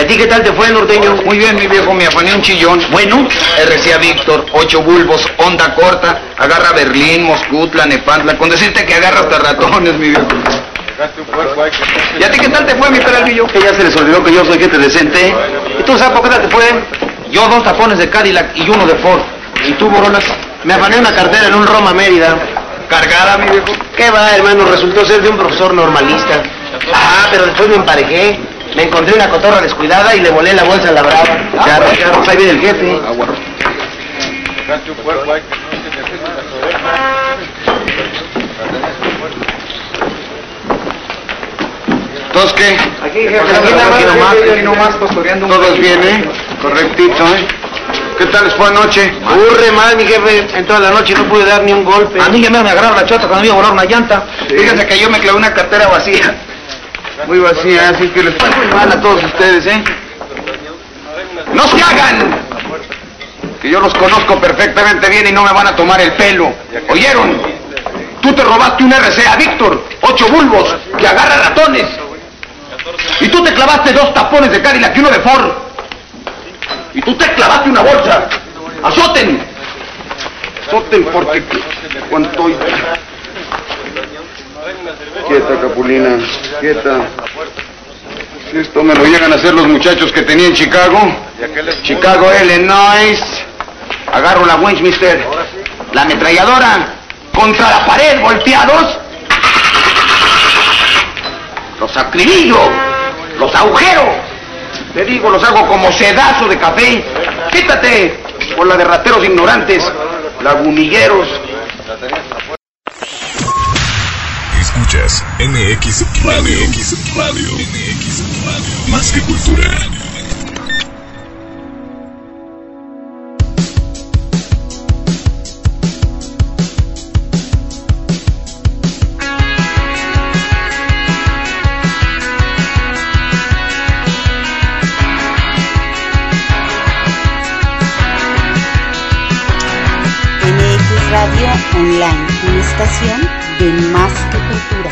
¿Y a ti qué tal te fue, norteño? Muy bien, mi viejo, me afané un chillón. Bueno, RCA Víctor, ocho bulbos, onda corta, agarra Berlín, Moscutla, Nepantla, con decirte que agarra hasta ratones, mi viejo. ¿Y a ti qué tal te fue, mi peralvillo? que ya se les olvidó que yo soy gente decente. ¿Y tú sabes por qué tal te fue? Yo dos tapones de Cadillac y uno de Ford. ¿Y tú, Borolas? Me afané una cartera en un Roma Mérida. ¿Cargada, mi viejo? ¿Qué va, hermano? Resultó ser de un profesor normalista. Ah, pero después me emparejé. Me encontré una cotorra descuidada y le volé la bolsa a la brava. Ya, ya, pues ahí viene el jefe. ¿Todos qué? Aquí, jefe, Aquí nomás, aquí nomás, pastoreando un Todos bien, ¿eh? Correctito, ¿eh? ¿Qué tal les fue anoche? Aburre más, mi jefe. En toda la noche no pude dar ni un golpe. A mí ya me agarraron la chota cuando me iba a volar una llanta. Fíjense que yo me clavé una cartera vacía. Muy vacía, así que les fue muy mal a todos ustedes, ¿eh? ¡No se hagan! Que yo los conozco perfectamente bien y no me van a tomar el pelo. ¿Oyeron? Tú te robaste un RCA, Víctor. Ocho bulbos que agarra ratones. Y tú te clavaste dos tapones de Cadillac y uno de Ford. Y tú te clavaste una bolsa. ¡Azoten! Soten porque cuánto... Quieta, Capulina, quieta. Si esto me lo llegan a hacer los muchachos que tenía en Chicago. Chicago, Illinois. Agarro la Winchester. La ametralladora. Contra la pared, volteados. Los acribillo. Los agujero. Te digo, los hago como sedazo de café. Quítate. Por la de rateros ignorantes. Lagunilleros. Escuchas MX Radio. MX Radio. Más que cultura. MX Radio Online, una estación de más que cultura.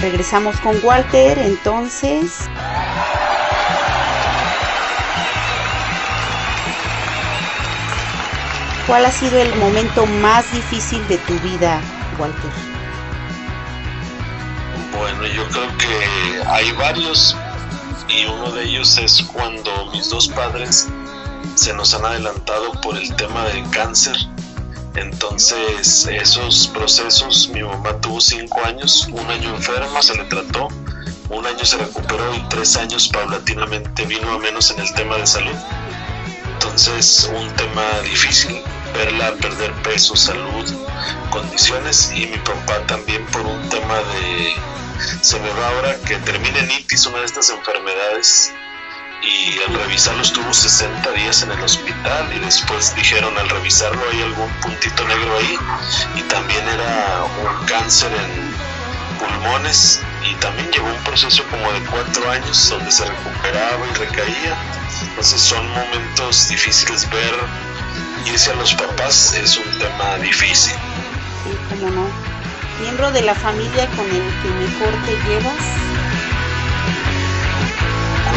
Regresamos con Walter, entonces. ¿Cuál ha sido el momento más difícil de tu vida, Walter? Bueno, yo creo que hay varios y uno de ellos es cuando mis dos padres se nos han adelantado por el tema del cáncer. Entonces, esos procesos, mi mamá tuvo cinco años, un año enferma, se le trató, un año se recuperó y tres años paulatinamente vino a menos en el tema de salud. Entonces, un tema difícil, verla perder peso, salud, condiciones y mi papá también por un tema de, se me va ahora que termine en una de estas enfermedades y al revisarlo estuvo 60 días en el hospital y después dijeron al revisarlo hay algún puntito negro ahí y también era un cáncer en pulmones y también llevó un proceso como de cuatro años donde se recuperaba y recaía entonces son momentos difíciles ver irse a los papás es un tema difícil Sí, cómo no. Miembro de la familia con el que mejor te llevas.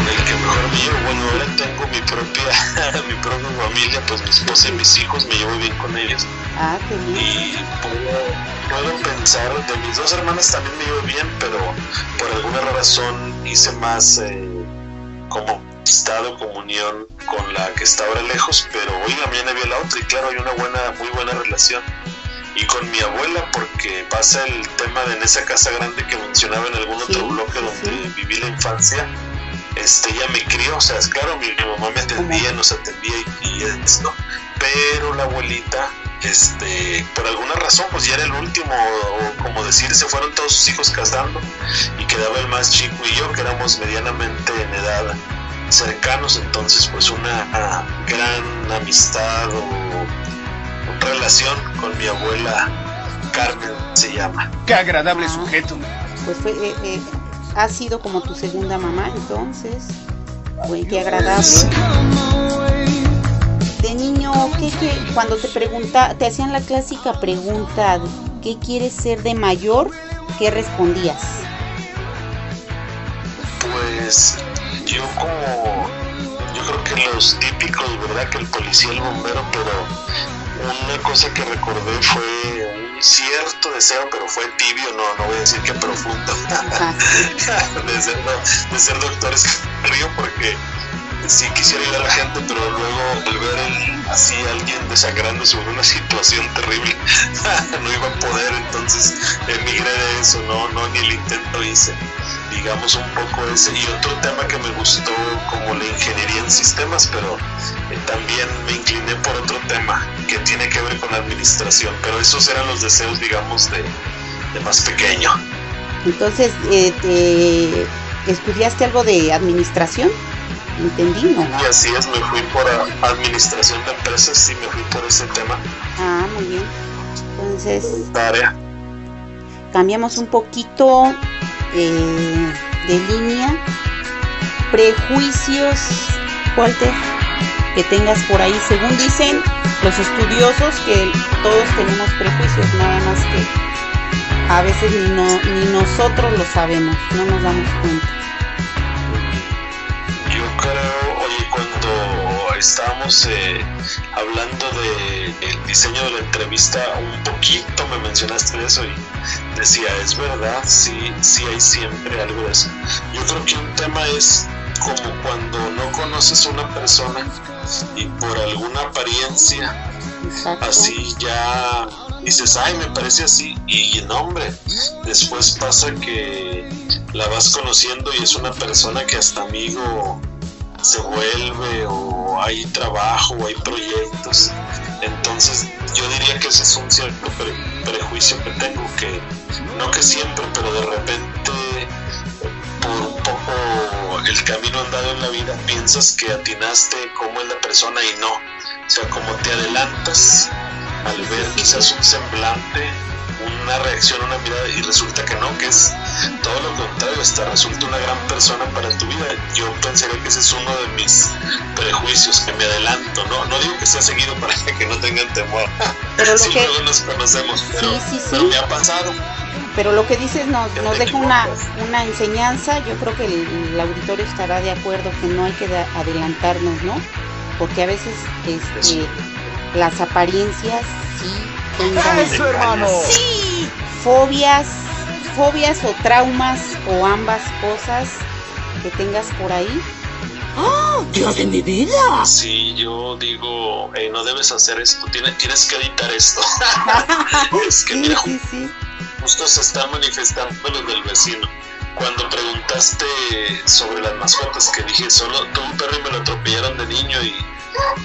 El que mejor me llevo. Bueno, ahora tengo mi propia, mi propia familia, pues mi esposa y mis hijos, me llevo bien con ellos. Ah, qué bien. Y puedo, puedo pensar, de mis dos hermanas también me llevo bien, pero por alguna razón hice más eh, como estado comunión con la que está ahora lejos, pero hoy mañana vi a la otra y claro, hay una buena, muy buena relación. Y con mi abuela, porque pasa el tema de en esa casa grande que mencionaba en algún otro bloque donde sí. viví la infancia, este, ella me crió, o sea, es claro, mi, mi mamá me atendía, nos atendía y, y esto, pero la abuelita, este, por alguna razón, pues ya era el último, o como decir, se fueron todos sus hijos casando y quedaba el más chico y yo, que éramos medianamente en edad cercanos, entonces pues una ah, gran amistad o relación con mi abuela Carmen se llama. Qué agradable sujeto. Pues fue, eh, eh, ha sido como tu segunda mamá, entonces. Güey, qué agradable. De niño, ¿qué, qué, cuando te pregunta, te hacían la clásica pregunta, ¿qué quieres ser de mayor? ¿Qué respondías? pues yo como, yo creo que los típicos, ¿verdad? Que el policía, el bombero, pero una cosa que recordé fue cierto deseo, pero fue tibio, no, no voy a decir que profundo, de, ser, de ser doctor es río porque sí quisiera ayudar a la gente, pero luego al ver el, así a alguien desangrando sobre una situación terrible, no iba a poder, entonces emigré de eso, no, no, ni el intento hice. Digamos un poco ese. Y otro tema que me gustó, como la ingeniería en sistemas, pero eh, también me incliné por otro tema que tiene que ver con la administración. Pero esos eran los deseos, digamos, de, de más pequeño. Entonces, eh, te- ¿estudiaste algo de administración? Entendí, ¿no? Y así es, me fui por a- administración de empresas, sí me fui por ese tema. Ah, muy bien. Entonces, cambiamos un poquito eh, de línea. Prejuicios, Walter, que tengas por ahí. Según dicen los estudiosos, que todos tenemos prejuicios, nada más que a veces ni, no, ni nosotros lo sabemos, no nos damos cuenta. Yo estábamos eh, hablando de el diseño de la entrevista, un poquito me mencionaste de eso y decía, es verdad, sí, sí hay siempre algo de eso. Yo creo que un tema es como cuando no conoces a una persona y por alguna apariencia Exacto. así ya dices, ay, me parece así, y no, hombre, después pasa que la vas conociendo y es una persona que hasta amigo se vuelve, o hay trabajo, hay proyectos. Entonces, yo diría que ese es un cierto pre- prejuicio que tengo, que no que siempre, pero de repente, por un poco el camino andado en la vida, piensas que atinaste cómo es la persona y no. O sea, como te adelantas al ver quizás un semblante, una reacción, una mirada, y resulta que no, que es todo lo contrario, hasta resulta una gran persona para tu vida. Yo pensaría que ese es uno de mis prejuicios, que me adelanto, ¿no? No digo que sea seguido para que no tengan temor. Pero lo sí, que- luego nos conocemos, pero, Sí, sí, pero me ha pasado. Pero lo que dices nos, nos deja una, equivocas. una enseñanza, yo creo que el, el auditorio estará de acuerdo que no hay que da- adelantarnos, ¿no? Porque a veces este, las apariencias sí tengan hermano! fobias, fobias o traumas o ambas cosas que tengas por ahí. Sí, yo digo, "Ey, no debes hacer esto, tienes, tienes que editar esto. es que sí, mira, sí, sí. justo se están manifestando los del vecino. Cuando preguntaste sobre las mascotas, que dije, solo tuve un perro y me lo atropellaron de niño y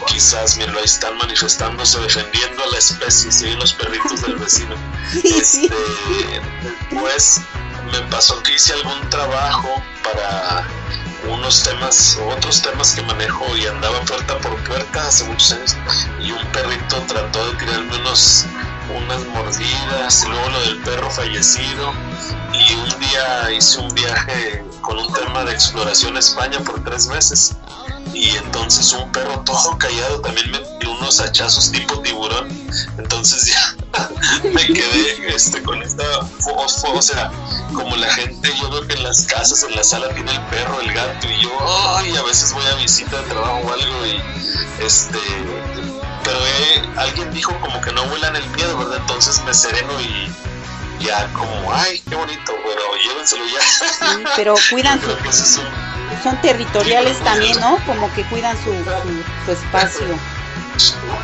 quizás, mira, ahí están manifestándose, defendiendo a la especie, sí, los perritos del vecino. Este, después me pasó que hice algún trabajo para unos temas, otros temas que manejo y andaba puerta por puerta hace muchos años y un perrito trató de tirarme unos unas mordidas, y luego lo del perro fallecido y un día hice un viaje con un tema de exploración a España por tres meses y entonces un perro todo callado también me dio unos hachazos tipo tiburón. Entonces ya me quedé este con esta fo- fo- o sea como la gente yo veo que en las casas en la sala tiene el perro el gato y yo ay a veces voy a visita de trabajo o algo y este pero eh, alguien dijo como que no vuelan el miedo verdad entonces me sereno y ya como ay qué bonito pero llévenselo ya. Sí, pero cuidan su, es son territoriales también, ¿no? Como que cuidan su, su, su espacio.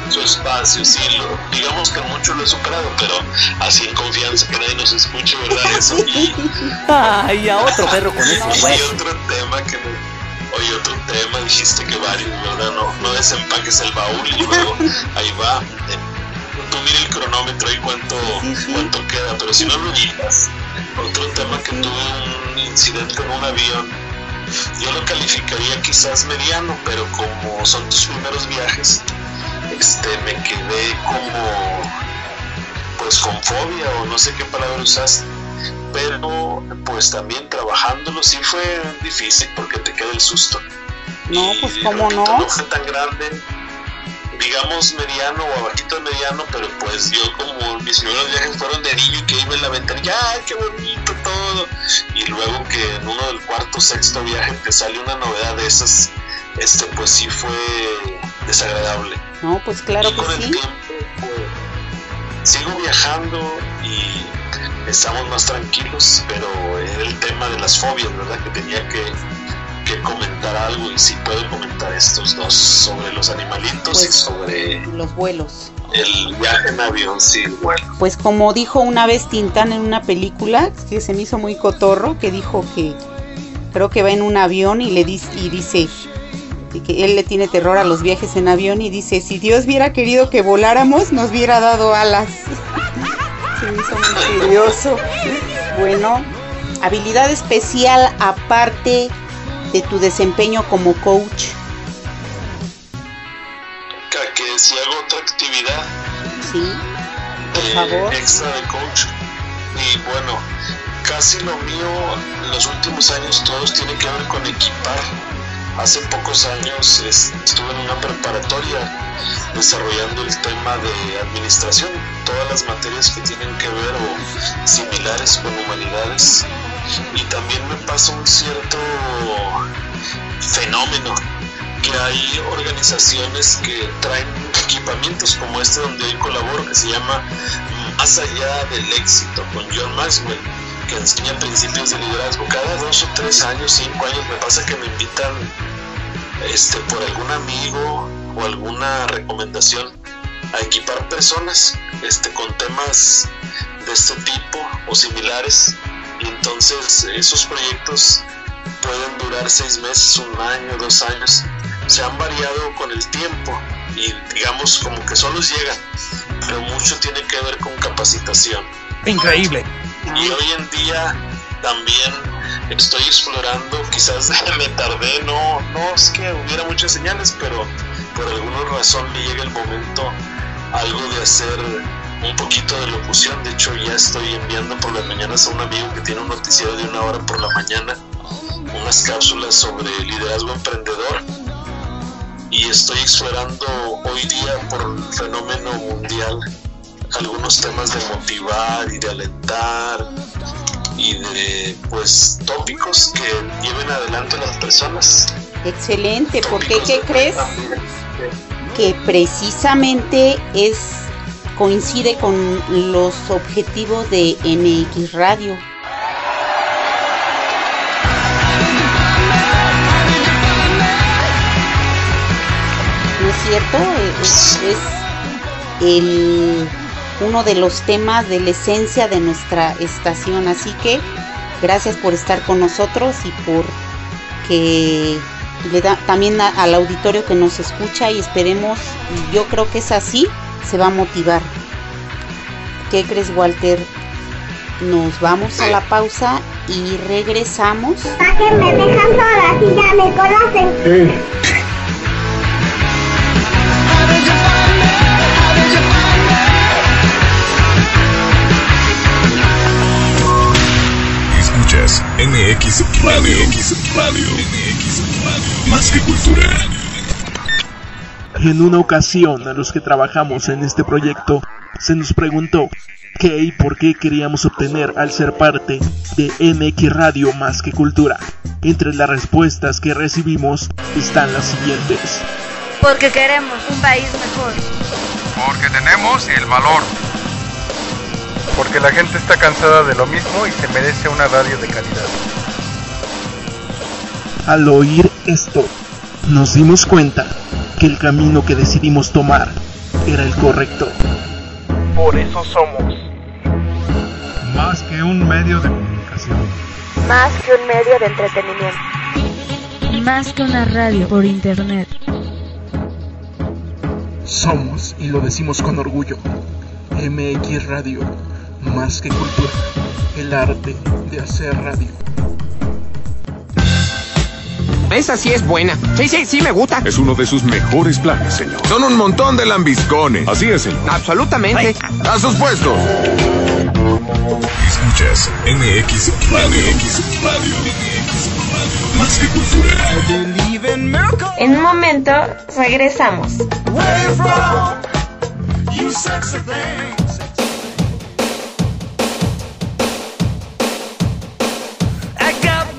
su espacio, sí, lo- digamos que mucho lo he superado, pero así en confianza que nadie nos escuche, ¿verdad? Eso. Y, Ay, a otro perro con esos y huesos. otro tema que me, oye, otro tema, dijiste que varios, ¿verdad? No, no desempaques el baúl y luego ahí va. Eh, Tú mira el cronómetro y cuánto, Sí, sí. cuánto queda, pero si no lo miras, otro tema que tuve un incidente en un avión, yo lo calificaría quizás mediano, pero como son tus primeros viajes, este, me quedé como, pues con fobia o no sé qué palabra usaste, pero pues también trabajándolo sí fue difícil porque te queda el susto. No, Y pues cómo no. No fue tan grande, digamos mediano o abajito de mediano, pero pues yo como mis primeros viajes fueron de niño y que iba en la ventanilla, ¡ay, qué bonito! Todo y luego que en uno del cuarto sexto viaje te sale una novedad de esas, este pues sí fue desagradable. No, pues claro y con que el sí. tiempo pues, sigo viajando y estamos más tranquilos, pero era el tema de las fobias, ¿verdad? Que tenía que, que comentar algo y sí puedo comentar estos dos sobre los animalitos y Pues- sobre Los vuelos. El viaje en avión, sí, bueno. Pues como dijo una vez Tintán en una película, que se me hizo muy cotorro, que dijo que creo que va en un avión y le dice, y dice que él le tiene terror a los viajes en avión y dice, si Dios hubiera querido que voláramos, nos hubiera dado alas. se me hizo muy curioso. Bueno, habilidad especial aparte de tu desempeño como coach. Que, que si hago otra actividad Sí, por eh, favor. extra de coach y bueno, casi lo mío en los últimos años todos tienen que ver con equipar. Hace pocos años es- estuve en una preparatoria desarrollando el tema de administración, todas las materias que tienen que ver o similares con humanidades. Y también me pasa un cierto fenómeno hay organizaciones que traen equipamientos como este donde hoy colaboro que se llama Más allá del éxito con John Maxwell que enseña principios de liderazgo cada dos o tres años, cinco años me pasa que me invitan este por algún amigo o alguna recomendación a equipar personas este con temas de este tipo o similares y entonces esos proyectos pueden durar seis meses, un año, dos años. Se han variado con el tiempo y digamos como que solos llegan, pero mucho tiene que ver con capacitación. Increíble. Y hoy en día también estoy explorando, quizás me tardé, no, no es que hubiera muchas señales, pero por alguna razón me llega el momento algo de hacer un poquito de locución. De hecho, ya estoy enviando por las mañanas a un amigo que tiene un noticiero de una hora por la mañana, unas cápsulas sobre liderazgo emprendedor. Y estoy explorando hoy día por el fenómeno mundial algunos temas de motivar y de alentar y de pues tópicos que lleven adelante a las personas. Excelente, porque ¿qué crees? que precisamente es coincide con los objetivos de MX Radio. Cierto? Es, es el, uno de los temas de la esencia de nuestra estación. Así que gracias por estar con nosotros y por que le da también a- al auditorio que nos escucha y esperemos, y yo creo que es así, se va a motivar. ¿Qué crees, Walter? Nos vamos a la pausa y regresamos. ¿Para que me dejan sola si ya me conocen? Escuchas MX Radio. MX Radio. MX Radio. Más que cultura. En una ocasión a los que trabajamos en este proyecto se nos preguntó qué y por qué queríamos obtener al ser parte de MX Radio más que cultura. Entre las respuestas que recibimos están las siguientes. Porque queremos un país mejor. Porque tenemos el valor. Porque la gente está cansada de lo mismo y se merece una radio de calidad. Al oír esto, nos dimos cuenta que el camino que decidimos tomar era el correcto. Por eso somos. Más que un medio de comunicación. Más que un medio de entretenimiento. Más que una radio por internet. Somos, y lo decimos con orgullo, MX Radio, más que cultura, el arte de hacer radio. Esa sí es buena. Sí, sí, sí me gusta. Es uno de sus mejores planes, señor. Son un montón de lambiscones. Así es, señor. Absolutamente. A sus puestos. Escuchas MX Radio. MX Radio. MX Radio. Más que cultura. En un momento regresamos.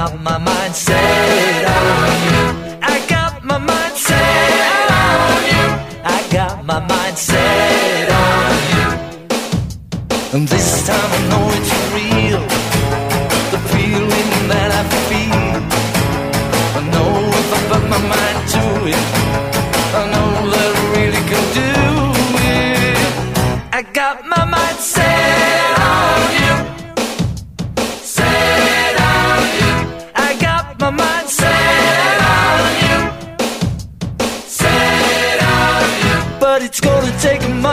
got my mind set on you. I got my mind set on you. I got my mind set on you. And this time I know it's real. The feeling that I feel. I know if I put my mind to it. take my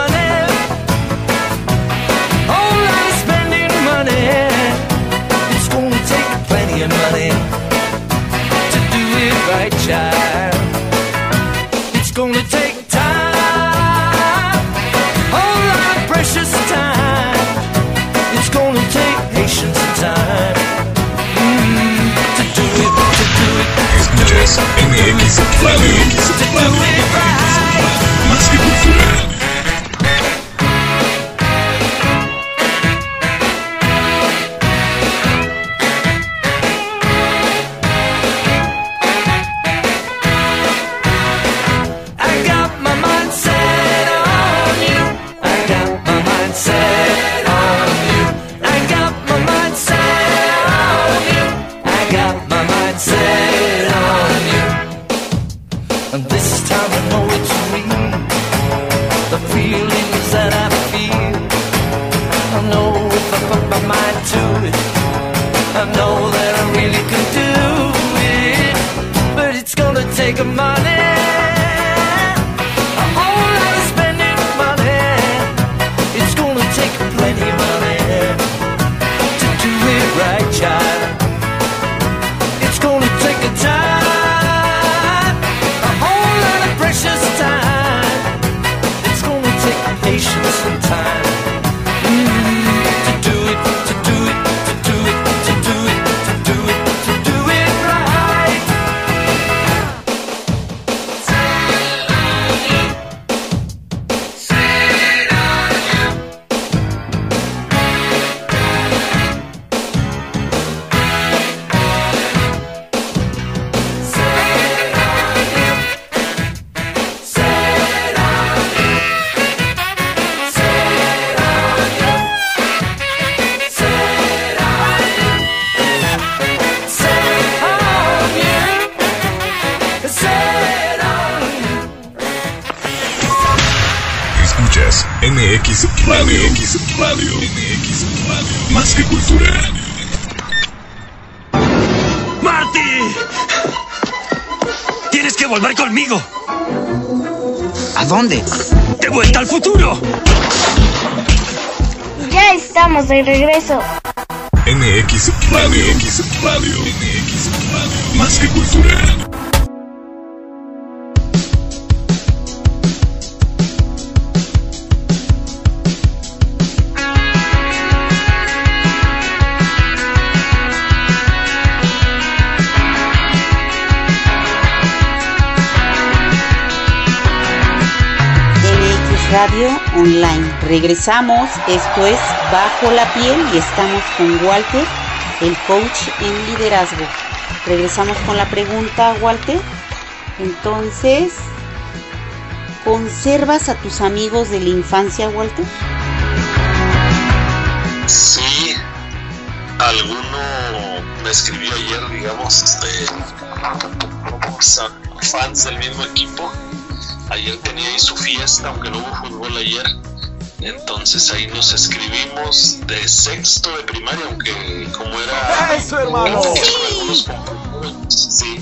de regreso. Radio Online. Regresamos, esto es Bajo la Piel y estamos con Walter, el coach en liderazgo. Regresamos con la pregunta, Walter. Entonces, ¿conservas a tus amigos de la infancia, Walter? Sí, alguno me escribió ayer, digamos, este, fans del mismo equipo ayer tenía ahí su fiesta, aunque no hubo fútbol ayer. Entonces ahí nos escribimos de sexto de primaria, aunque como era... ¡Eso, hermano! Sí.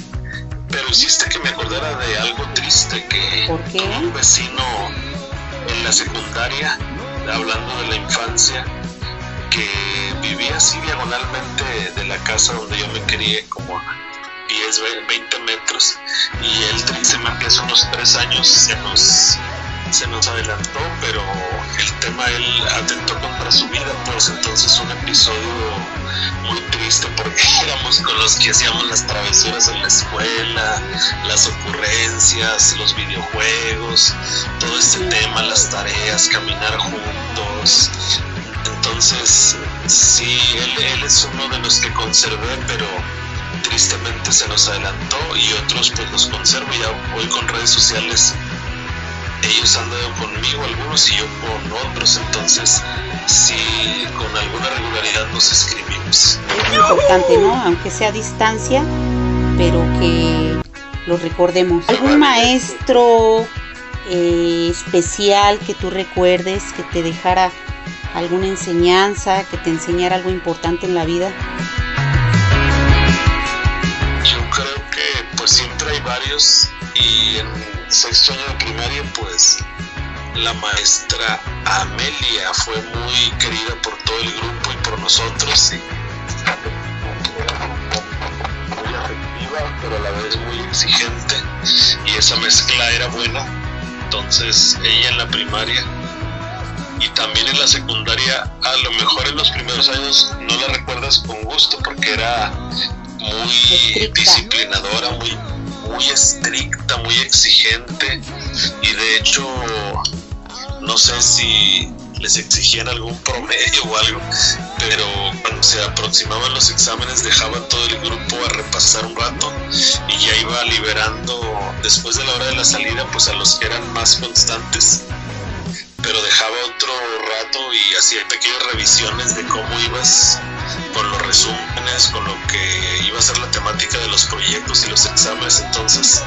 Pero hiciste que me acordara de algo triste que tuvo un vecino en la secundaria, hablando de la infancia, que vivía así diagonalmente de la casa donde yo me crié, como 10, 20 metros, y él tristemente hace unos 3 años se nos, se nos adelantó, pero el tema él atentó contra su vida, pues entonces un episodio muy triste porque éramos con los que hacíamos las travesuras en la escuela, las ocurrencias, los videojuegos, todo este tema, las tareas, caminar juntos. Entonces, sí, él, él es uno de los que conservé, pero tristemente se nos adelantó y otros pues los conservo ya hoy con redes sociales ellos han dado conmigo algunos y yo con otros, entonces sí, con alguna regularidad nos escribimos. Es importante, ¿no? Aunque sea a distancia, pero que lo recordemos. ¿Algún maestro eh, especial que tú recuerdes, que te dejara alguna enseñanza, que te enseñara algo importante en la vida? Y en sexto año de primaria pues la maestra Amelia fue muy querida por todo el grupo y por nosotros y muy afectiva pero a la vez muy exigente. Y esa mezcla era buena. Entonces ella en la primaria y también en la secundaria a lo mejor en los primeros años no la recuerdas con gusto porque era muy disciplinadora muy muy estricta muy exigente y de hecho no sé si les exigían algún promedio o algo, pero cuando se aproximaban los exámenes dejaba todo el grupo a repasar un rato y ya iba liberando después de la hora de la salida pues a los que eran más constantes, pero dejaba otro rato y hacía pequeñas revisiones de cómo ibas con los resúmenes, con lo que iba a ser la temática de los proyectos y los exámenes, entonces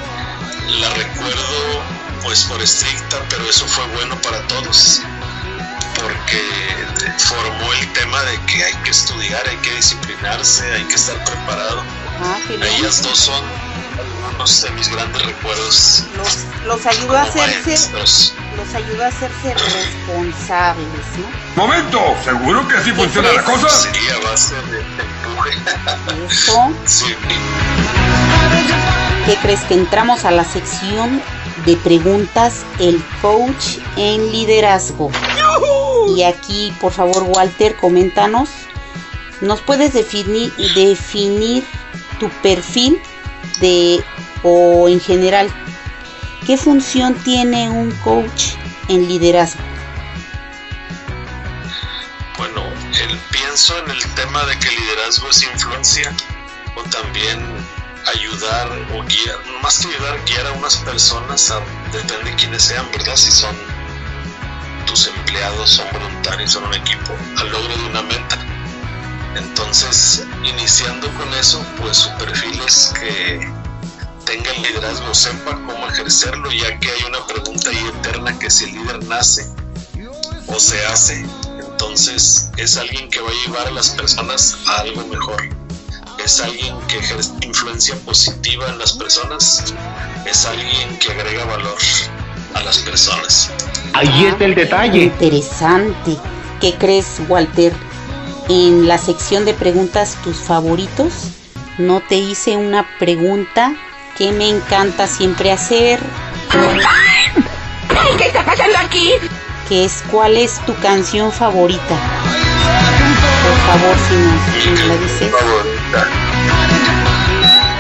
la recuerdo pues por estricta, pero eso fue bueno para todos, porque formó el tema de que hay que estudiar, hay que disciplinarse, hay que estar preparado. Ah. Ellas dos son algunos de mis grandes recuerdos. Los, los ayudó a hacerse, maestros. los ayudó a hacerse responsables, ¿no? Momento, ¿seguro que así funciona la cosa? Sí, a base de empuje. Eso. Sí. ¿Qué crees que entramos a la sección de preguntas el coach en liderazgo? Y aquí, por favor, Walter, coméntanos. ¿Nos puedes definir, definir tu perfil de o en general qué función tiene un coach en liderazgo? Bueno, el, pienso en el tema de que liderazgo es influencia o también ayudar o guiar, más que ayudar, guiar a unas personas, a, depende de quiénes sean, ¿verdad? Si son tus empleados, son voluntarios, son un equipo, al logro de una meta. Entonces, iniciando con eso, pues su perfil es que tenga el liderazgo, sepa cómo ejercerlo, ya que hay una pregunta ahí eterna que si el líder nace o se hace. Entonces, es alguien que va a llevar a las personas a algo mejor. Es alguien que ejerce influencia positiva en las personas. Es alguien que agrega valor a las personas. Ahí está el detalle. Interesante. ¿Qué crees, Walter? En la sección de preguntas, tus favoritos, no te hice una pregunta que me encanta siempre hacer. ¿Qué está pasando aquí? Que es cuál es tu canción favorita. Por favor, si nos, si nos la dices.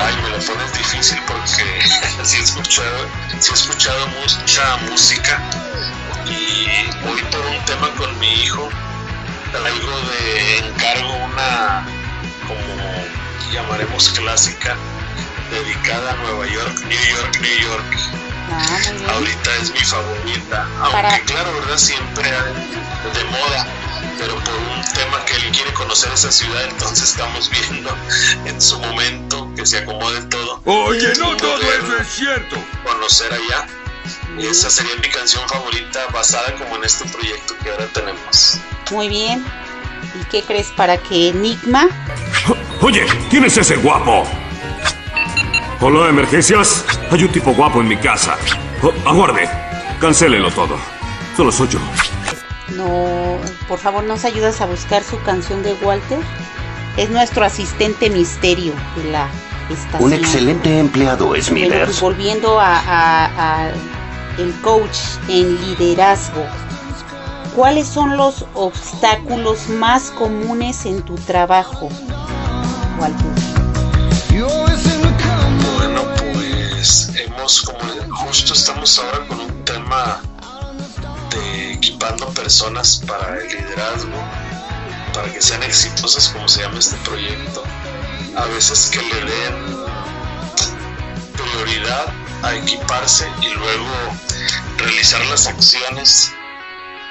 Ay, me la pones difícil porque sí he escuchado, sí he escuchado mucha música y hoy por un tema con mi hijo traigo de encargo una como llamaremos clásica dedicada a Nueva York, New York, New York. Ahorita es mi favorita, aunque Para- claro, verdad siempre de moda, pero por un tema que él quiere conocer esa ciudad, entonces estamos viendo en su momento que se acomode todo. Oye, no todo eso es cierto. Conocer allá. Esa sería mi canción favorita basada como en este proyecto que ahora tenemos. Muy bien. ¿Y qué crees para que Enigma? Oye, ¿quién es ese guapo? Hola, emergencias. Hay un tipo guapo en mi casa. Oh, aguarde. Cancélelo todo. Solo soy yo. No, por favor, ¿nos ayudas a buscar su canción de Walter? Es nuestro asistente misterio de la estación. Un excelente empleado, Smithers. Pero volviendo a, a- a el coach en liderazgo, ¿cuáles son los obstáculos más comunes en tu trabajo? Bueno, pues hemos como justo estamos ahora con un tema de equipando personas para el liderazgo, para que sean exitosas como se llama este proyecto. A veces que le den prioridad a equiparse y luego realizar las acciones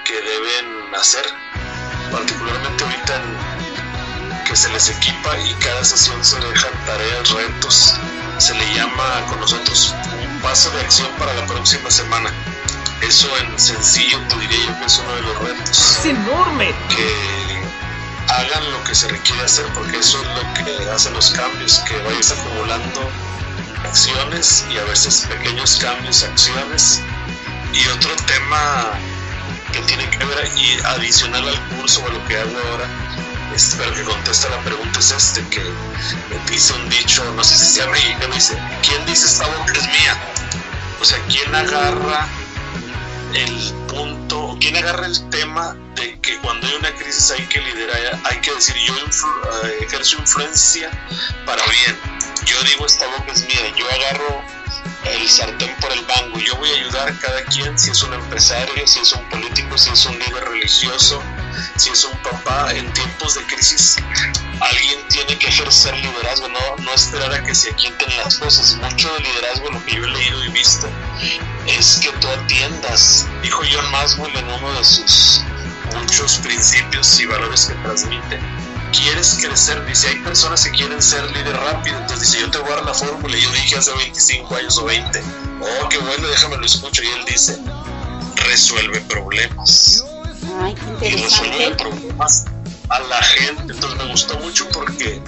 que deben hacer, particularmente ahorita en que se les equipa y cada sesión se dejan tareas, retos. Se le llama con nosotros un paso de acción para la próxima semana. Eso en sencillo te diría yo que es uno de los retos. ¡Es enorme! Que hagan lo que se requiere hacer porque eso es lo que hace los cambios, que vayas acumulando acciones y a veces pequeños cambios, acciones. Y otro tema que tiene que ver y adicional al curso o a lo que hago ahora es, pero que contesta la pregunta es este que dice un dicho no sé si sea mexicano dice quién dice esta boca es mía o sea quién agarra el punto quién agarra el tema de que cuando hay una crisis hay que liderar hay que decir yo eh, ejerzo influencia para bien yo digo esta boca es mía yo agarro el sartén por el mango. Yo voy a ayudar a cada quien, si es un empresario, si es un político, si es un líder religioso, si es un papá. En tiempos de crisis, alguien tiene que ejercer liderazgo, no, no esperar a que se aquieten las cosas. Mucho de liderazgo, lo que yo he leído y visto, es que tú atiendas. Dijo John Maswell en uno de sus muchos principios y valores que transmite quieres crecer, dice, hay personas que quieren ser líder rápido, entonces dice, yo te voy a dar la fórmula, y yo dije hace 25 años o 20, oh, qué bueno, déjame lo escucho, y él dice, resuelve problemas. Ay, qué Y resuelve problemas a la gente, entonces me gustó mucho porque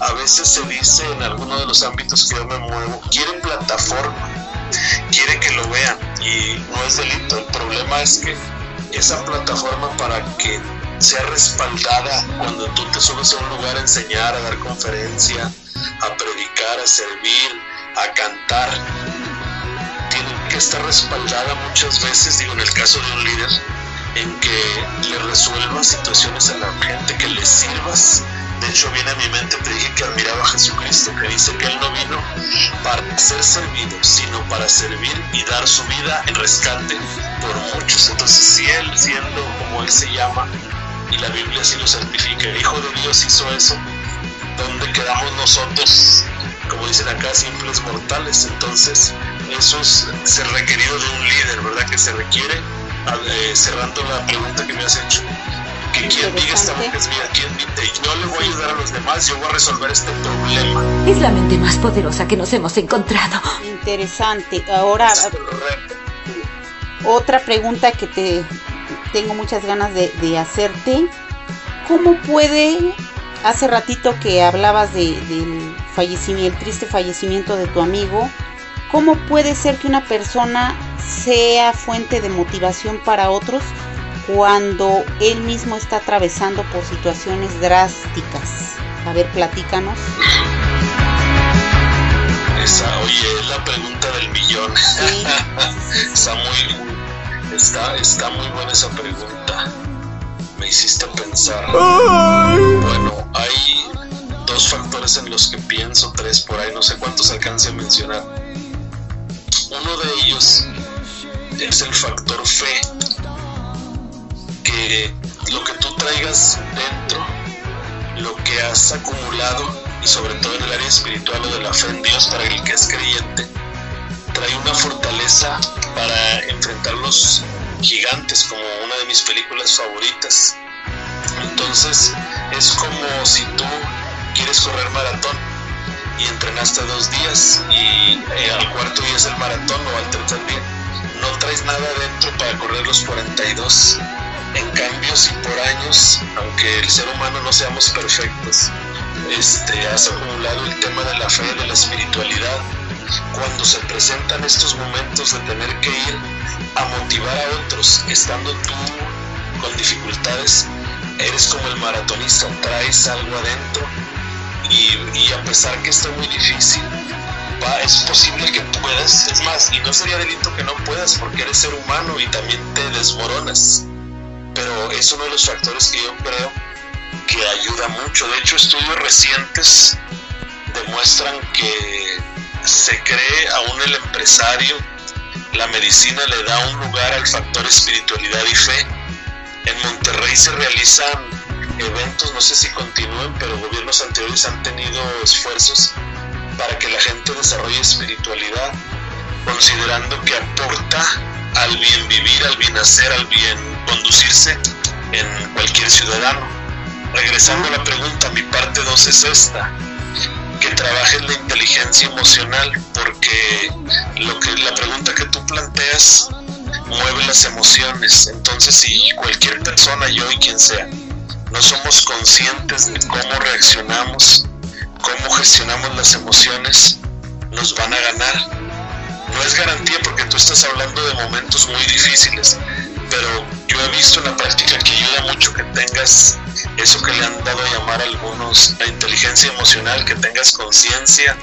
a veces se dice en alguno de los ámbitos que yo me muevo, quiere plataforma, quiere que lo vean, y no es delito, el problema es que esa plataforma para que sea respaldada cuando tú te subes a un lugar a enseñar, a dar conferencia, a predicar, a servir, a cantar. Tiene que estar respaldada muchas veces, digo, en el caso de un líder, en que le resuelvas situaciones a la gente, que le sirvas. De hecho, viene a mi mente, te dije que admiraba a Jesucristo, que dice que Él no vino para ser servido, sino para servir y dar su vida en rescate por muchos. Entonces, si Él, siendo como Él se llama, y la Biblia así lo certifica, el Hijo de Dios hizo eso, ¿dónde quedamos nosotros? Como dicen acá, simples mortales. Entonces, eso es ser requerido de un líder, ¿verdad? Que se requiere, eh, cerrando la pregunta que me has hecho, que quien diga esta es mía, quien dice, yo le voy a ayudar a los demás, yo voy a resolver este problema. Es la mente más poderosa que nos hemos encontrado. Interesante. Ahora, otra pregunta que te tengo muchas ganas de, de hacerte. ¿Cómo puede, hace ratito que hablabas de, del fallecimiento, el triste fallecimiento de tu amigo, cómo puede ser que una persona sea fuente de motivación para otros cuando él mismo está atravesando por situaciones drásticas? A ver, platícanos. Esa, oye, es la pregunta del millón. está muy, está, está muy buena esa pregunta. Me hiciste pensar. Bueno, hay dos factores en los que pienso, tres por ahí, no sé cuántos alcance a mencionar. Uno de ellos es el factor fe, lo que tú traigas dentro, lo que has acumulado y sobre todo en el área espiritual o de la fe en Dios para el que es creyente, trae una fortaleza para enfrentar los gigantes como una de mis películas favoritas. Entonces es como si tú quieres correr maratón y entrenaste dos días y eh, al cuarto día es el maratón o al tercer día no traes nada dentro para correr los 42. En cambio, si por años, aunque el ser humano no seamos perfectos, este, has acumulado el tema de la fe, de la espiritualidad, cuando se presentan estos momentos de tener que ir a motivar a otros, estando tú con dificultades, eres como el maratonista, traes algo adentro y, y a pesar que está muy difícil, es posible que puedas, es más, y no sería delito que no puedas porque eres ser humano y también te desmoronas, pero es uno de los factores que yo creo que ayuda mucho. De hecho, estudios recientes demuestran que se cree aún el empresario, la medicina le da un lugar al factor espiritualidad y fe. En Monterrey se realizan eventos, no sé si continúen, pero gobiernos anteriores han tenido esfuerzos para que la gente desarrolle espiritualidad, considerando que aporta al bien vivir, al bien hacer, al bien conducirse en cualquier ciudadano. Regresando a la pregunta, mi parte 2 es esta que trabajes la inteligencia emocional porque lo que la pregunta que tú planteas mueve las emociones entonces si cualquier persona yo y quien sea no somos conscientes de cómo reaccionamos cómo gestionamos las emociones nos van a ganar no es garantía porque tú estás hablando de momentos muy difíciles pero yo he visto en la práctica que ayuda mucho que tengas eso que le han dado a llamar a algunos la inteligencia emocional, que tengas conciencia,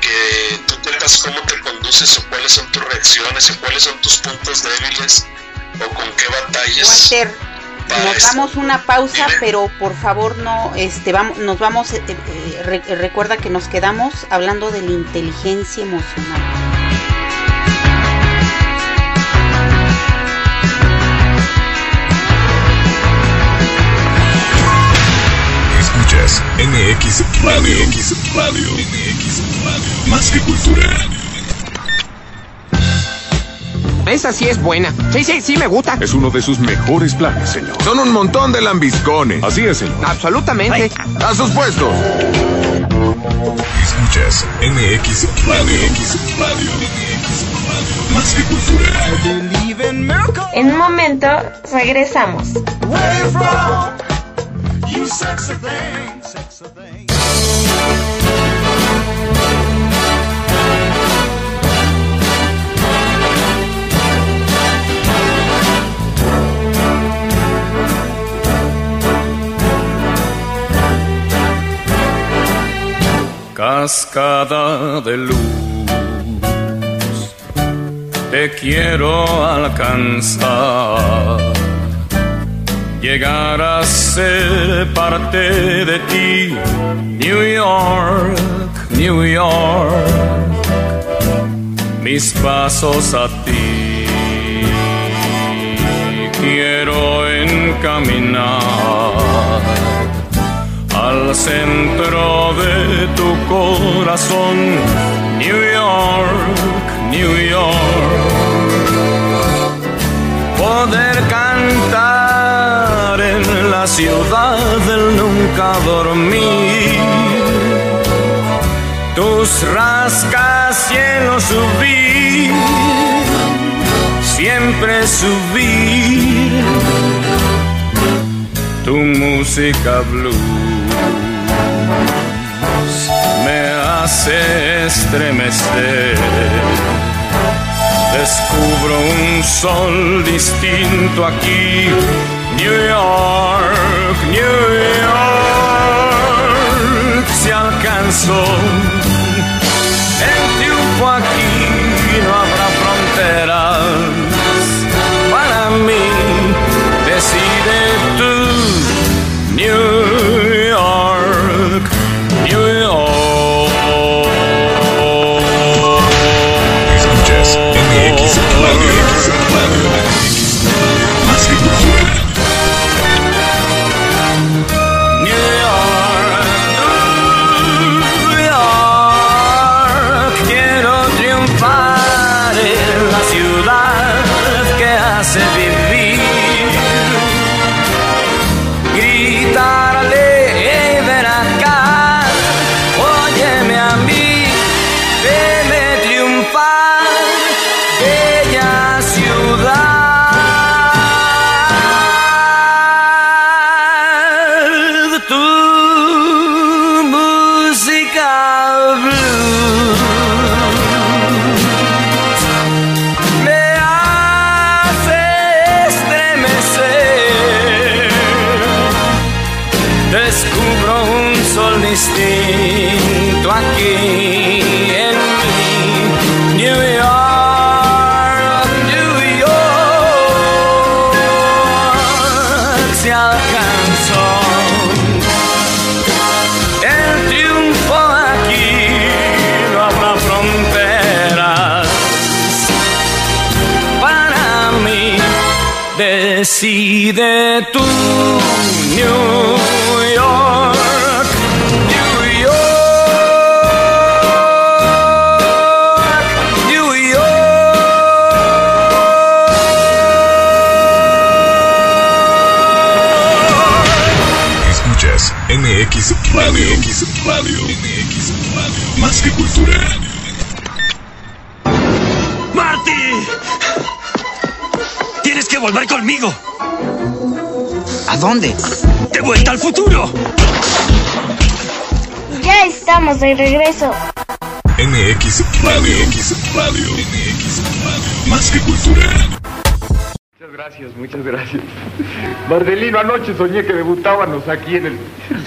que tú tengas cómo te conduces o cuáles son tus reacciones o cuáles son tus puntos débiles o con qué batallas. Walter, nos damos una pausa, pero por favor no, este, vamos, nos vamos, eh, eh, re- recuerda que nos quedamos hablando de la inteligencia emocional. Escuchas MX Radio. MX Radio. MX Radio. Más que cultura. Esa sí es buena. Sí, sí, sí me gusta. Es uno de sus mejores planes, señor. Son un montón de lambiscones. Así es, señor. Absolutamente. A sus puestos. Escuchas MX Radio. MX Radio. MX Radio. Más que cultura. En un momento regresamos. Cascada de luz, te quiero alcanzar, llegar a ser parte de ti, New York, New York, mis pasos a ti, quiero encaminar al centro de tu corazón, New York, New York. Poder cantar en la ciudad del nunca dormir. Tus rascacielos subir, siempre subir. Tu música blues me hace estremecer. Descubro un sol distinto aquí. New York, New York, se alcanzó. El triunfo aquí Decide tú, New York, New York, New Escuchas MX Radio. MX Radio. MX Radio. Más que cultura. ¡Marty! Tienes que volver conmigo. ¿A dónde? ¡De vuelta al futuro! Ya estamos de regreso. MX Radio. MX Radio. MX Radio. Más que cultura. Muchas gracias, muchas gracias. Mardelino, anoche soñé que debutábamos aquí en el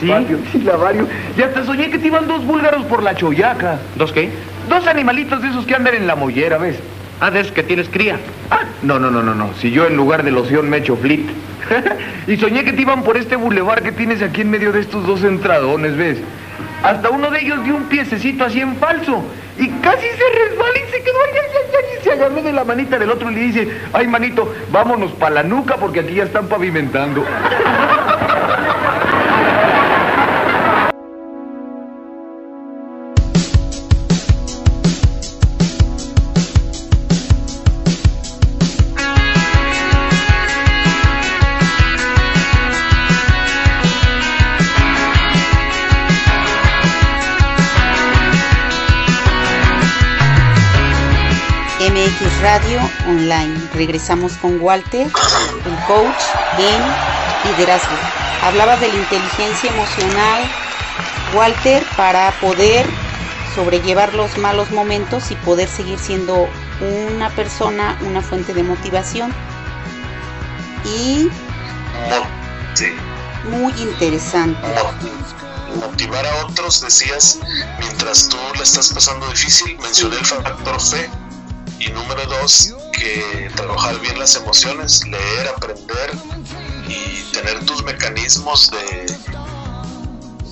patio, sí, lavario. Y hasta soñé que te iban dos búlgaros por la choyaca. ¿Dos qué? Dos animalitos de esos que andan en la mollera, ¿ves? Ah, de esos que tienes cría. Ah, no, no, no, no, no. Si yo en lugar de loción me echo flit. y soñé que te iban por este bulevar que tienes aquí en medio de estos dos entradones, ¿ves? Hasta uno de ellos dio un piececito así en falso. Y casi se resbala y se quedó ay, ay, ay, y se agarró de la manita del otro y le dice, ay manito, vámonos para la nuca porque aquí ya están pavimentando. Radio Online. Regresamos con Walter, el coach en liderazgo. Hablaba de la inteligencia emocional, Walter, para poder sobrellevar los malos momentos y poder seguir siendo una persona, una fuente de motivación. Y Sí. muy interesante. motivar a otros, decías, mientras tú la estás pasando difícil, mencioné el factor fe. Y número dos, que trabajar bien las emociones, leer, aprender y tener tus mecanismos de,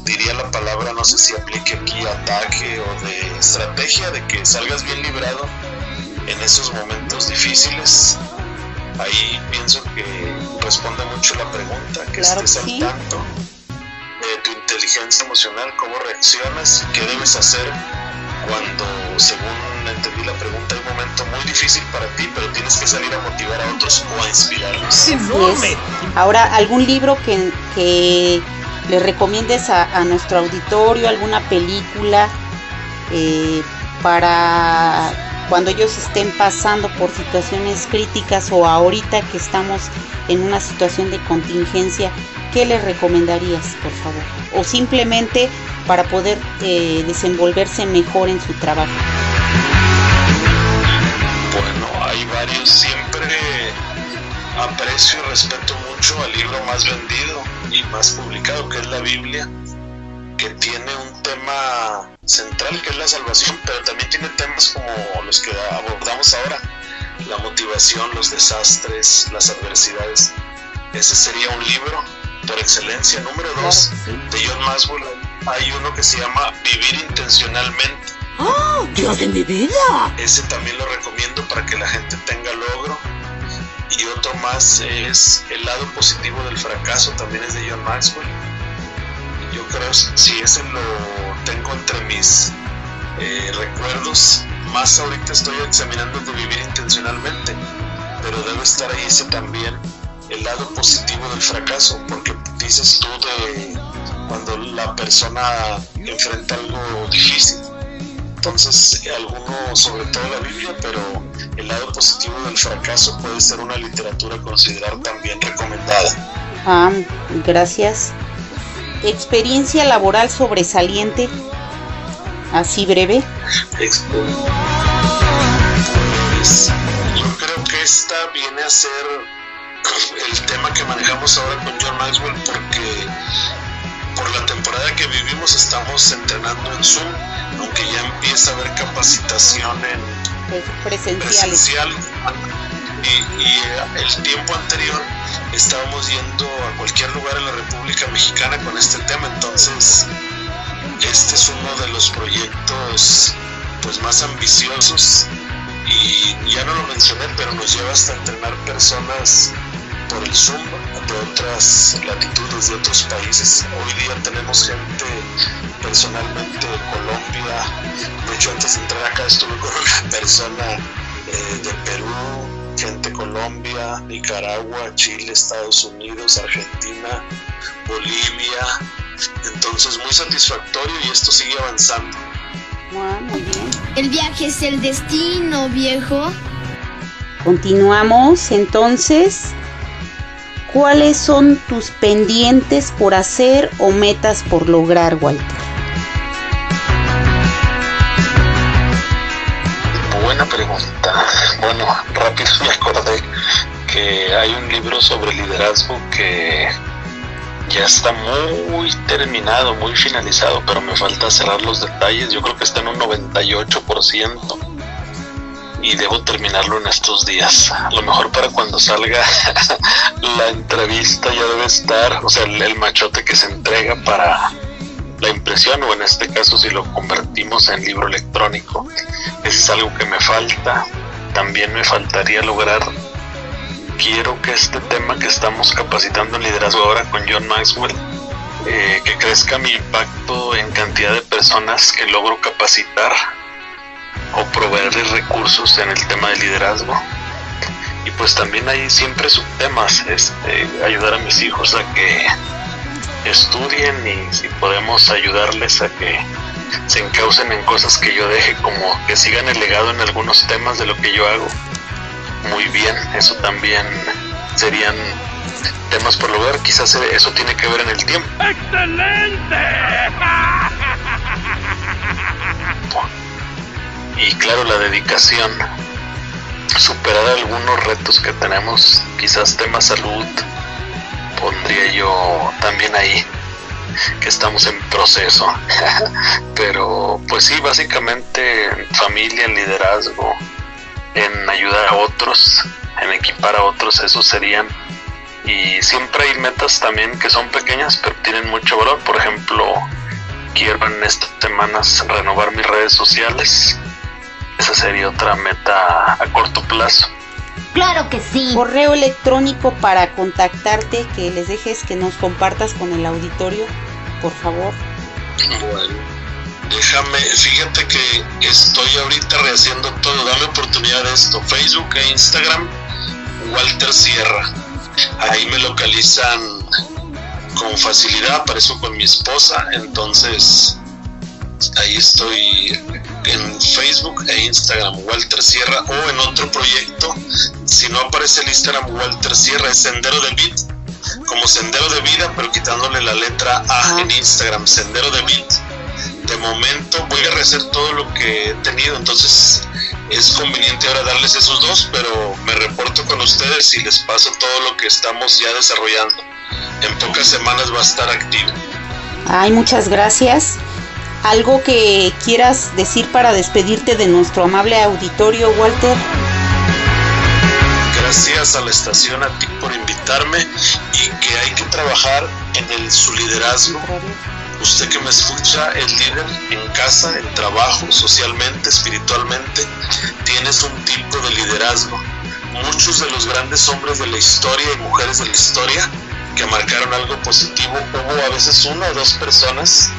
diría la palabra, no sé si aplique aquí, ataque o de estrategia, de que salgas bien librado en esos momentos difíciles. Ahí pienso que responde mucho la pregunta, que Claro estés que sí. al tanto de tu inteligencia emocional, cómo reaccionas, qué debes hacer cuando, según la pregunta, hay un momento muy difícil para ti, pero tienes que salir a motivar a otros o a inspirarlos. Es. Ahora, ¿algún libro que, que le recomiendes a, a nuestro auditorio, alguna película eh, para cuando ellos estén pasando por situaciones críticas o ahorita que estamos en una situación de contingencia, ¿qué les recomendarías, por favor? O simplemente para poder eh, desenvolverse mejor en su trabajo. Bueno, hay varios. Siempre aprecio y respeto mucho al libro más vendido y más publicado, que es la Biblia, que tiene un tema central, que es la salvación, pero también tiene temas como los que abordamos ahora, la motivación, los desastres, las adversidades. Ese sería un libro por excelencia. Número dos, de John Maxwell, hay uno que se llama Vivir intencionalmente. ¡Oh, Dios de mi vida! Ese también lo recomiendo para que la gente tenga logro. Y otro más es El lado positivo del fracaso, también es de John Maxwell. Yo creo, si ese lo tengo entre mis eh, recuerdos, más ahorita estoy examinando de vivir intencionalmente, pero debe estar ahí ese también, el lado positivo del fracaso, porque dices tú de cuando la persona enfrenta algo difícil. Entonces, alguno, sobre todo la Biblia, pero el lado positivo del fracaso puede ser una literatura a considerar también recomendada. Ah, gracias. Experiencia laboral sobresaliente, así breve. Pues, yo creo que esta viene a ser el tema que manejamos ahora con John Maxwell porque por la temporada que vivimos estamos entrenando en Zoom, aunque ya empieza a haber capacitación en Presenciales. presencial. Y, y, eh, el tiempo anterior estábamos yendo a cualquier lugar en la República Mexicana con este tema, entonces este es uno de los proyectos pues más ambiciosos y ya no lo mencioné, pero nos lleva hasta entrenar personas por el Zoom de otras latitudes, de otros países. Hoy día tenemos gente personalmente de Colombia. De hecho, antes de entrar acá estuve con una persona eh, de Perú, gente de Colombia, Nicaragua, Chile, Estados Unidos, Argentina, Bolivia. Entonces, muy satisfactorio y esto sigue avanzando. muy bien. El viaje es el destino, viejo. Continuamos entonces. ¿Cuáles son tus pendientes por hacer o metas por lograr, Walter? Buena pregunta. Bueno, rápido me acordé que hay un libro sobre liderazgo que ya está muy terminado, muy finalizado, pero me falta cerrar los detalles. Yo creo que está en un 98% y debo terminarlo en estos días. A lo mejor para cuando salga la entrevista ya debe estar, o sea, el, el machote que se entrega para la impresión o en este caso si lo convertimos en libro electrónico. Eso es algo que me falta. También me faltaría lograr quiero que este tema que estamos capacitando en liderazgo ahora con John Maxwell, eh, que crezca mi impacto en cantidad de personas que logro capacitar o proveerles recursos en el tema de liderazgo. Y pues también hay siempre subtemas, este, ayudar a mis hijos a que estudien y si podemos ayudarles a que se encaucen en cosas que yo deje, como que sigan el legado en algunos temas de lo que yo hago muy bien. Eso también serían temas por lograr. Quizás eso tiene que ver en el tiempo. Y claro, la dedicación. Superar algunos retos que tenemos, quizás tema salud, pondría yo también ahí, que estamos en proceso. Pero pues sí, básicamente en familia, en liderazgo, en ayudar a otros, en equipar a otros, esos serían. Y siempre hay metas también que son pequeñas, pero tienen mucho valor. Por ejemplo, quiero en estas semanas renovar mis redes sociales. Esa sería otra meta a corto plazo. Claro que sí. Correo electrónico para contactarte, que les dejes que nos compartas con el auditorio, por favor. Bueno, déjame, fíjate que estoy ahorita rehaciendo todo, dame oportunidad de esto, Facebook e Instagram, Walter Sierra. Ahí me localizan con facilidad, aparezco con mi esposa, entonces ahí estoy Facebook e Instagram Walter Sierra o en otro proyecto, si no aparece el Instagram Walter Sierra es Sendero de Vida, como Sendero de Vida, pero quitándole la letra A en Instagram, Sendero de Vida. De momento voy a rehacer todo lo que he tenido, entonces es conveniente ahora darles esos dos, pero me reporto con ustedes y les paso todo lo que estamos ya desarrollando. En pocas semanas va a estar activo. Ay, muchas gracias. ¿Algo que quieras decir para despedirte de nuestro amable auditorio, Walter? Gracias a la estación, a ti por invitarme y que hay que trabajar en el, su liderazgo. Usted que me escucha, el líder en casa, en trabajo, socialmente, espiritualmente, tienes un tipo de liderazgo. Muchos de los grandes hombres de la historia y mujeres de la historia que marcaron algo positivo, hubo a veces una o dos personas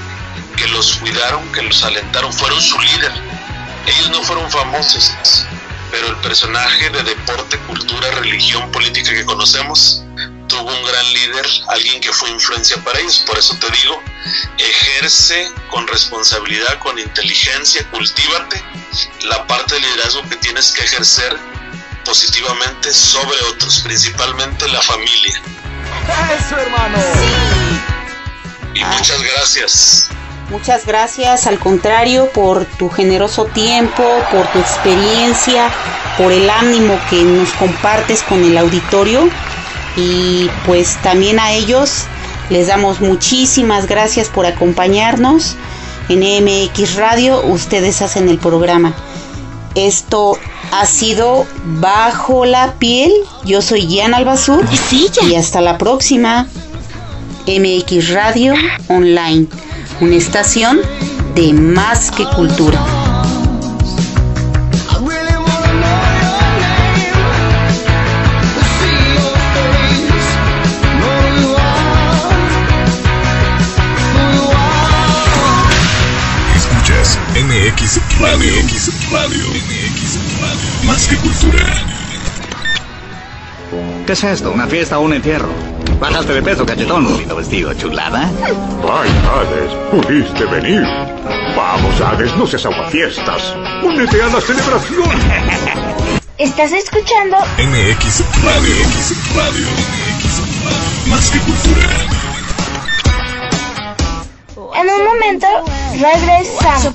que los cuidaron, que los alentaron, fueron su líder. Ellos no fueron famosos, pero el personaje de deporte, cultura, religión, política que conocemos tuvo un gran líder, alguien que fue influencia para ellos. Por eso te digo, ejerce con responsabilidad, con inteligencia, cultívate la parte de liderazgo que tienes que ejercer positivamente sobre otros, principalmente la familia. Eso, hermano. Y muchas gracias. Muchas gracias, al contrario, por tu generoso tiempo, por tu experiencia, por el ánimo que nos compartes con el auditorio. Y pues también a ellos les damos muchísimas gracias por acompañarnos en MX Radio, ustedes hacen el programa. Esto ha sido Bajo la piel, yo soy Gian Albazur. Y hasta la próxima. MX Radio Online, una estación de más que cultura. Escuchas MX Radio, MX Radio, MX Radio, más que cultura. ¿Qué es esto? ¿Una fiesta o un entierro? Bajaste de peso, cachetón. Lindo vestido, chulada. Ay, Hades, pudiste venir. Vamos, Hades, no seas aguafiestas. Únete a la celebración. ¿Estás escuchando? MX Radio. MX Radio. Más que cultura. En un momento regresamos.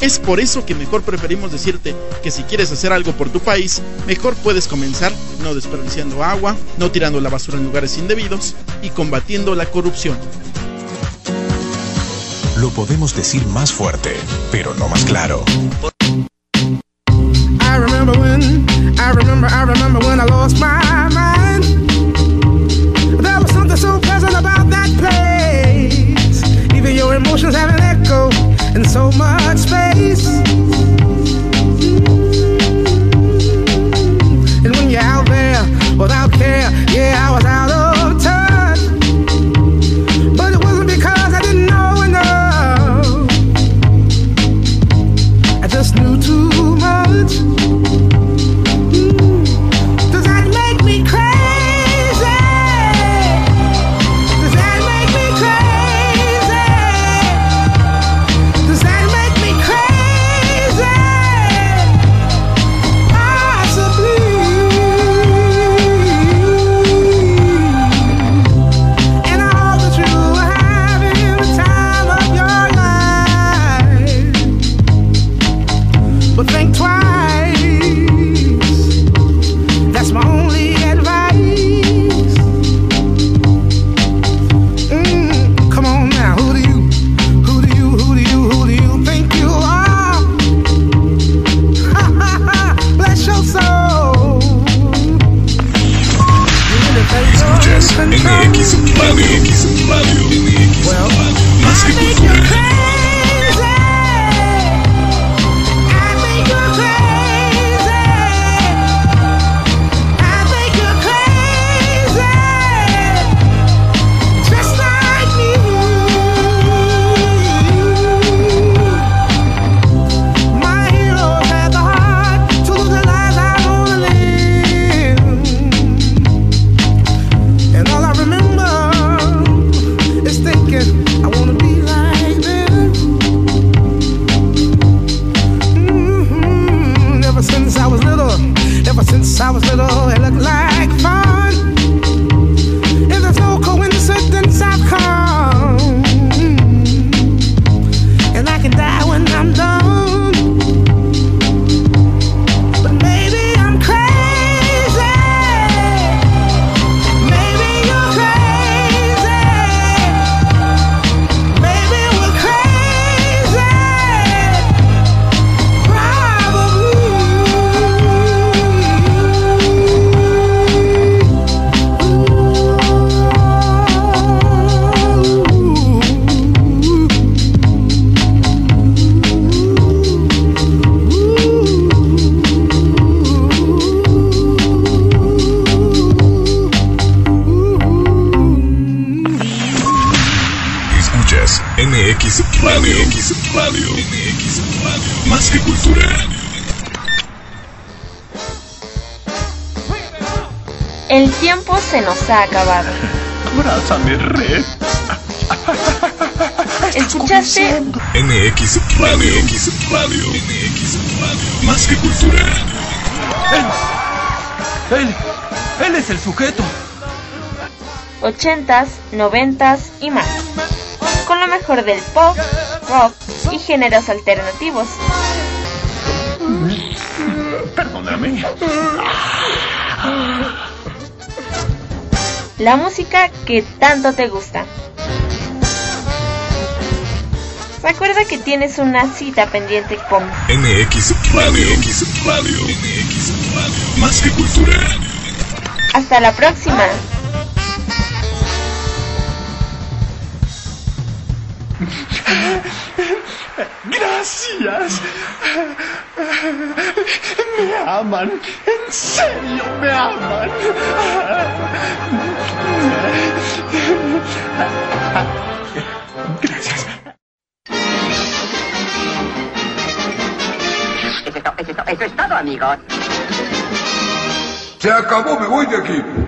Es por eso que mejor preferimos decirte que si quieres hacer algo por tu país, mejor puedes comenzar no desperdiciando agua, no tirando la basura en lugares indebidos y combatiendo la corrupción. Lo podemos decir más fuerte, pero no más claro. I remember when, I remember, I remember when I lost my mind. There was something so pleasant about that place. Even your emotions have an echo in so much space. Escuchas MX Radio. MX Radio. MX Radio. Más que cultura. El tiempo se nos ha acabado. Abrázame, Red. ¿Escuchaste? MX Radio. MX Radio. MX Radio. Más que cultura. Él, él es el sujeto. 80s, 90s y más. Con lo mejor del pop, rock y géneros alternativos. Perdóname. La música que tanto te gusta. Recuerda que tienes una cita pendiente con MX Radio. MX Radio. MX Radio. Más que cultura. Hasta la próxima. Gracias. Me aman. En serio, me aman. Gracias. Eso es, to- eso es to- eso es todo, amigos. Se acabó, me voy de aquí.